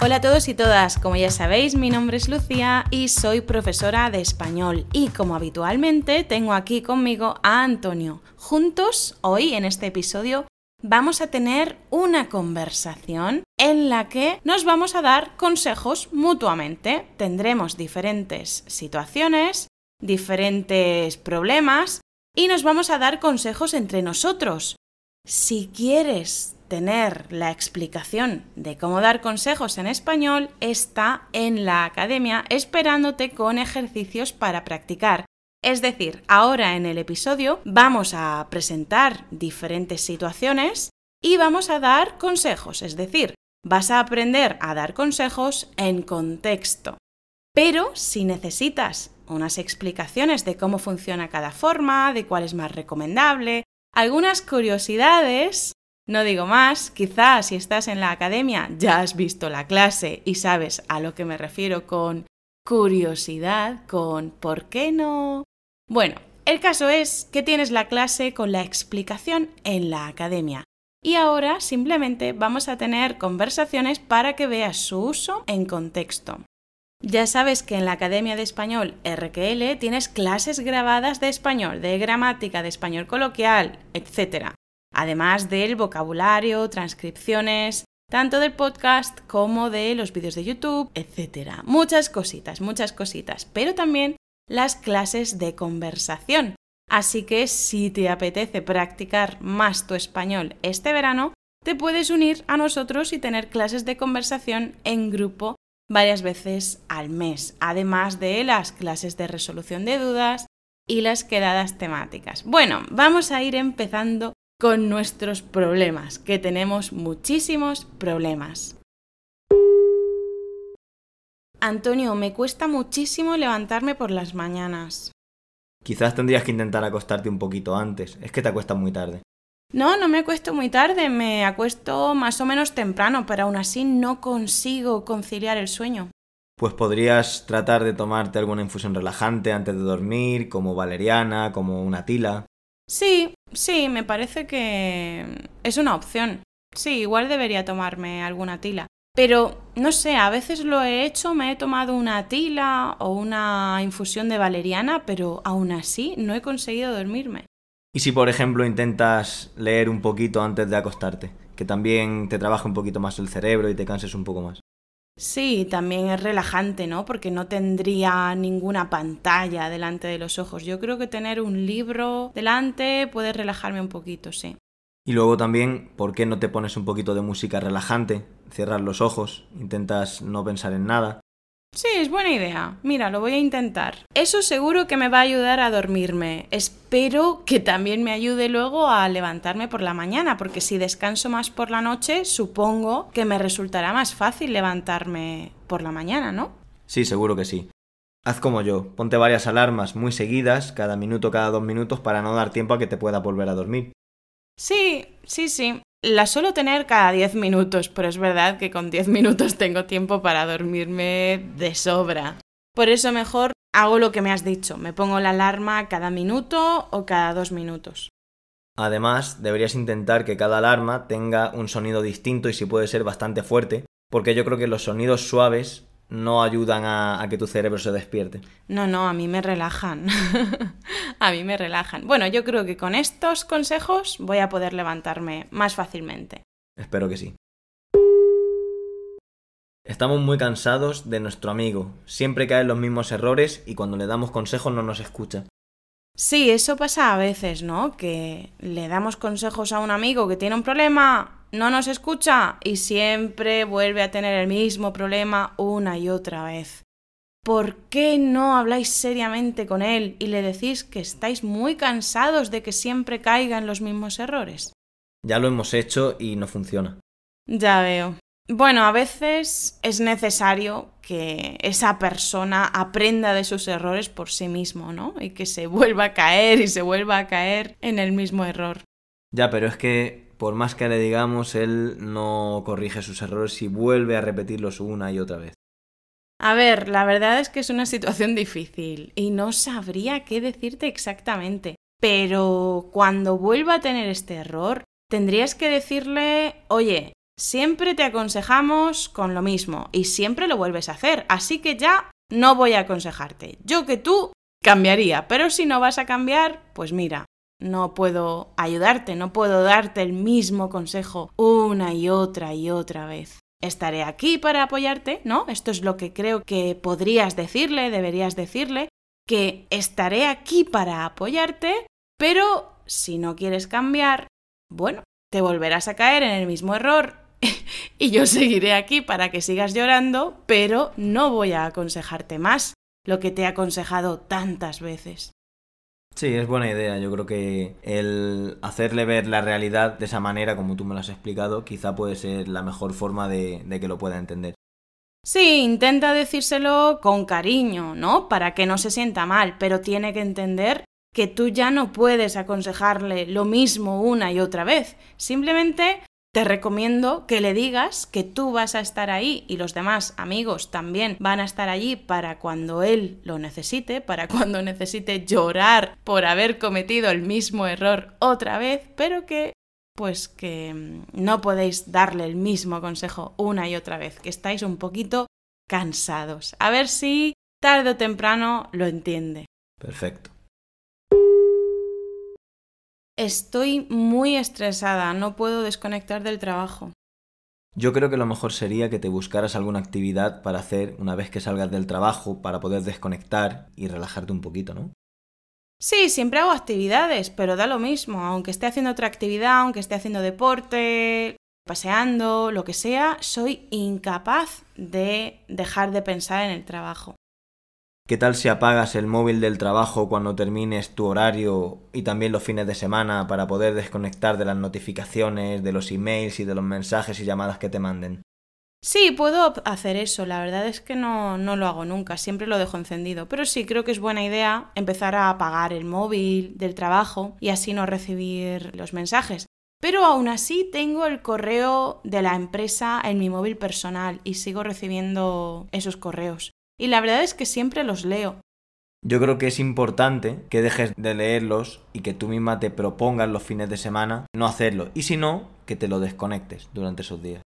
Hola a todos y todas, como ya sabéis, mi nombre es Lucía y soy profesora de español y como habitualmente tengo aquí conmigo a Antonio. Juntos, hoy en este episodio, vamos a tener una conversación en la que nos vamos a dar consejos mutuamente. Tendremos diferentes situaciones, diferentes problemas y nos vamos a dar consejos entre nosotros. Si quieres tener la explicación de cómo dar consejos en español está en la academia esperándote con ejercicios para practicar. Es decir, ahora en el episodio vamos a presentar diferentes situaciones y vamos a dar consejos, es decir, vas a aprender a dar consejos en contexto. Pero si necesitas unas explicaciones de cómo funciona cada forma, de cuál es más recomendable, algunas curiosidades, no digo más, quizás si estás en la academia ya has visto la clase y sabes a lo que me refiero con curiosidad, con ¿por qué no? Bueno, el caso es que tienes la clase con la explicación en la academia. Y ahora simplemente vamos a tener conversaciones para que veas su uso en contexto. Ya sabes que en la Academia de Español RQL tienes clases grabadas de español, de gramática, de español coloquial, etc además del vocabulario, transcripciones, tanto del podcast como de los vídeos de YouTube, etc. Muchas cositas, muchas cositas, pero también las clases de conversación. Así que si te apetece practicar más tu español este verano, te puedes unir a nosotros y tener clases de conversación en grupo varias veces al mes, además de las clases de resolución de dudas y las quedadas temáticas. Bueno, vamos a ir empezando con nuestros problemas, que tenemos muchísimos problemas. Antonio, me cuesta muchísimo levantarme por las mañanas. Quizás tendrías que intentar acostarte un poquito antes, es que te acuestas muy tarde. No, no me acuesto muy tarde, me acuesto más o menos temprano, pero aún así no consigo conciliar el sueño. Pues podrías tratar de tomarte alguna infusión relajante antes de dormir, como valeriana, como una tila. Sí, sí, me parece que es una opción. Sí, igual debería tomarme alguna tila. Pero, no sé, a veces lo he hecho, me he tomado una tila o una infusión de valeriana, pero aún así no he conseguido dormirme. ¿Y si, por ejemplo, intentas leer un poquito antes de acostarte? Que también te trabaje un poquito más el cerebro y te canses un poco más. Sí, también es relajante, ¿no? Porque no tendría ninguna pantalla delante de los ojos. Yo creo que tener un libro delante puede relajarme un poquito, sí. Y luego también, ¿por qué no te pones un poquito de música relajante? Cierras los ojos, intentas no pensar en nada. Sí, es buena idea. Mira, lo voy a intentar. Eso seguro que me va a ayudar a dormirme. Espero que también me ayude luego a levantarme por la mañana, porque si descanso más por la noche, supongo que me resultará más fácil levantarme por la mañana, ¿no? Sí, seguro que sí. Haz como yo, ponte varias alarmas muy seguidas, cada minuto, cada dos minutos, para no dar tiempo a que te pueda volver a dormir. Sí, sí, sí. La suelo tener cada 10 minutos, pero es verdad que con 10 minutos tengo tiempo para dormirme de sobra. Por eso mejor hago lo que me has dicho, me pongo la alarma cada minuto o cada dos minutos. Además, deberías intentar que cada alarma tenga un sonido distinto y si puede ser bastante fuerte, porque yo creo que los sonidos suaves no ayudan a, que tu cerebro se despierte. No, no, a mí me relajan. a mí me relajan. Bueno, yo creo que con estos consejos voy a poder levantarme más fácilmente. Espero que sí. Estamos muy cansados de nuestro amigo. Siempre caen los mismos errores y cuando le damos consejos no nos escucha. Sí, eso pasa a veces, ¿no? Que le damos consejos a un amigo que tiene un problema no nos escucha y siempre vuelve a tener el mismo problema una y otra vez. ¿Por qué no habláis seriamente con él y le decís que estáis muy cansados de que siempre caigan los mismos errores? Ya lo hemos hecho y no funciona. Ya veo. Bueno, a veces es necesario que esa persona aprenda de sus errores por sí mismo, ¿no? Y que se vuelva a caer y se vuelva a caer en el mismo error. Ya, pero es que por más que le digamos, él no corrige sus errores y vuelve a repetirlos una y otra vez. A ver, la verdad es que es una situación difícil y no sabría qué decirte exactamente. Pero cuando vuelva a tener este error, tendrías que decirle, oye, siempre te aconsejamos con lo mismo y siempre lo vuelves a hacer, así que ya no voy a aconsejarte. Yo que tú cambiaría, pero si no vas a cambiar, pues mira, no puedo ayudarte, no puedo darte el mismo consejo una y otra y otra vez. Estaré aquí para apoyarte, ¿no? Esto es lo que creo que podrías decirle, deberías decirle, que estaré aquí para apoyarte, pero si no quieres cambiar, bueno, te volverás a caer en el mismo error y yo seguiré aquí para que sigas llorando, pero no voy a aconsejarte más lo que te he aconsejado tantas veces. Sí, es buena idea. Yo creo que el hacerle ver la realidad de esa manera, como tú me lo has explicado, quizá puede ser la mejor forma de, de que lo pueda entender. Sí, intenta decírselo con cariño, ¿no? Para que no se sienta mal, pero tiene que entender que tú ya no puedes aconsejarle lo mismo una y otra vez. Simplemente te recomiendo que le digas que tú vas a estar ahí y los demás amigos también van a estar allí para cuando él lo necesite, para cuando necesite llorar por haber cometido el mismo error otra vez, pero que pues que mm, no podéis darle el mismo consejo una y otra vez, que estáis un poquito cansados. A ver si tarde o temprano lo entiende. Perfecto. Estoy muy estresada, no puedo desconectar del trabajo. Yo creo que lo mejor sería que te buscaras alguna actividad para hacer una vez que salgas del trabajo, para poder desconectar y relajarte un poquito, ¿no? Sí, siempre hago actividades, pero da lo mismo, aunque esté haciendo otra actividad, aunque esté haciendo deporte, paseando, lo que sea, soy incapaz de dejar de pensar en el trabajo. ¿Qué tal si apagas el móvil del trabajo cuando termines tu horario y también los fines de semana para poder desconectar de las notificaciones, de los emails y de los mensajes y llamadas que te manden? Sí, puedo hacer eso. La verdad es que no, no lo hago nunca, siempre lo dejo encendido. Pero sí, creo que es buena idea empezar a apagar el móvil del trabajo y así no recibir los mensajes. Pero aún así tengo el correo de la empresa en mi móvil personal y sigo recibiendo esos correos y la verdad es que siempre los leo. Yo creo que es importante que dejes de leerlos y que tú misma te propongas los fines de semana no hacerlo. Y si no, que te lo desconectes durante esos días.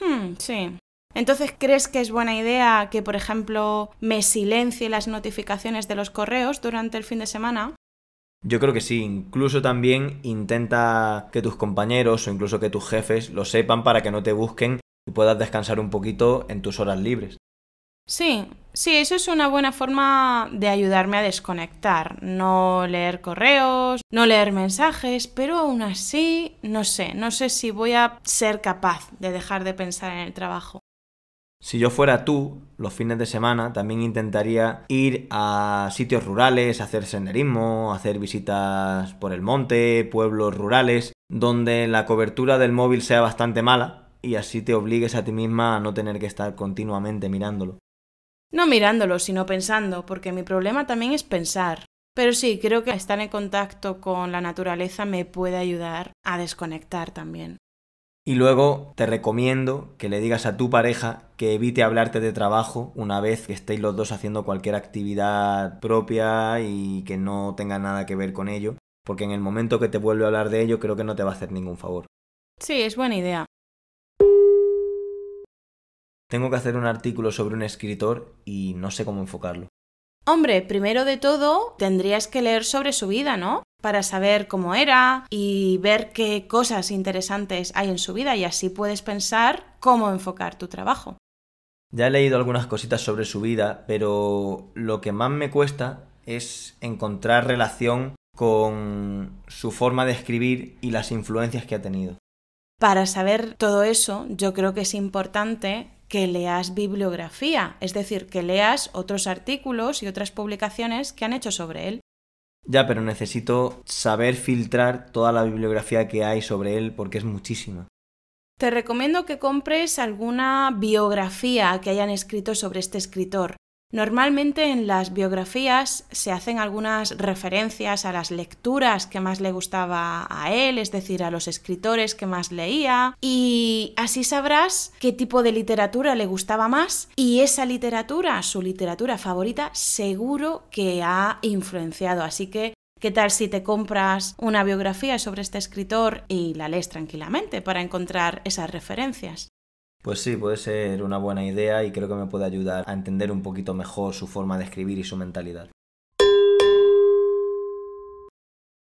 Hmm, sí. Entonces, ¿crees que es buena idea que, por ejemplo, me silencie las notificaciones de los correos durante el fin de semana? Yo creo que sí, incluso también intenta que tus compañeros o incluso que tus jefes lo sepan para que no te busquen y puedas descansar un poquito en tus horas libres. Sí, sí, eso es una buena forma de ayudarme a desconectar, no leer correos, no leer mensajes, pero aún así, no sé, no sé si voy a ser capaz de dejar de pensar en el trabajo. Si yo fuera tú, los fines de semana también intentaría ir a sitios rurales, hacer senderismo, hacer visitas por el monte, pueblos rurales, donde la cobertura del móvil sea bastante mala y así te obligues a ti misma a no tener que estar continuamente mirándolo. No mirándolo, sino pensando, porque mi problema también es pensar. Pero sí, creo que estar en contacto con la naturaleza me puede ayudar a desconectar también. Y luego te recomiendo que le digas a tu pareja que evite hablarte de trabajo una vez que estéis los dos haciendo cualquier actividad propia y que no tenga nada que ver con ello, porque en el momento que te vuelve a hablar de ello creo que no te va a hacer ningún favor. Sí, es buena idea tengo que hacer un artículo sobre un escritor y no sé cómo enfocarlo. Hombre, primero de todo tendrías que leer sobre su vida, ¿no? Para saber cómo era y ver qué cosas interesantes hay en su vida y así puedes pensar cómo enfocar tu trabajo. Ya he leído algunas cositas sobre su vida, pero lo que más me cuesta es encontrar relación con su forma de escribir y las influencias que ha tenido. Para saber todo eso, yo creo que es importante que leas bibliografía, es decir, que leas otros artículos y otras publicaciones que han hecho sobre él. Ya, pero necesito saber filtrar toda la bibliografía que hay sobre él porque es muchísima. Te recomiendo que compres alguna biografía que hayan escrito sobre este escritor. Normalmente en las biografías se hacen algunas referencias a las lecturas que más le gustaba a él, es decir, a los escritores que más leía, y así sabrás qué tipo de literatura le gustaba más y esa literatura, su literatura favorita, seguro que ha influenciado. Así que ¿Qué tal si te compras una biografía sobre este escritor y la lees tranquilamente para encontrar esas referencias? Pues sí, puede ser una buena idea y creo que me puede ayudar a entender un poquito mejor su forma de escribir y su mentalidad.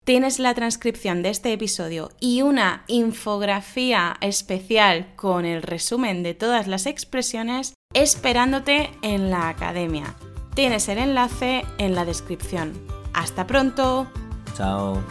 Tienes la transcripción de este episodio y una infografía especial con el resumen de todas las expresiones esperándote en la academia. Tienes el enlace en la descripción. Hasta pronto. Chao.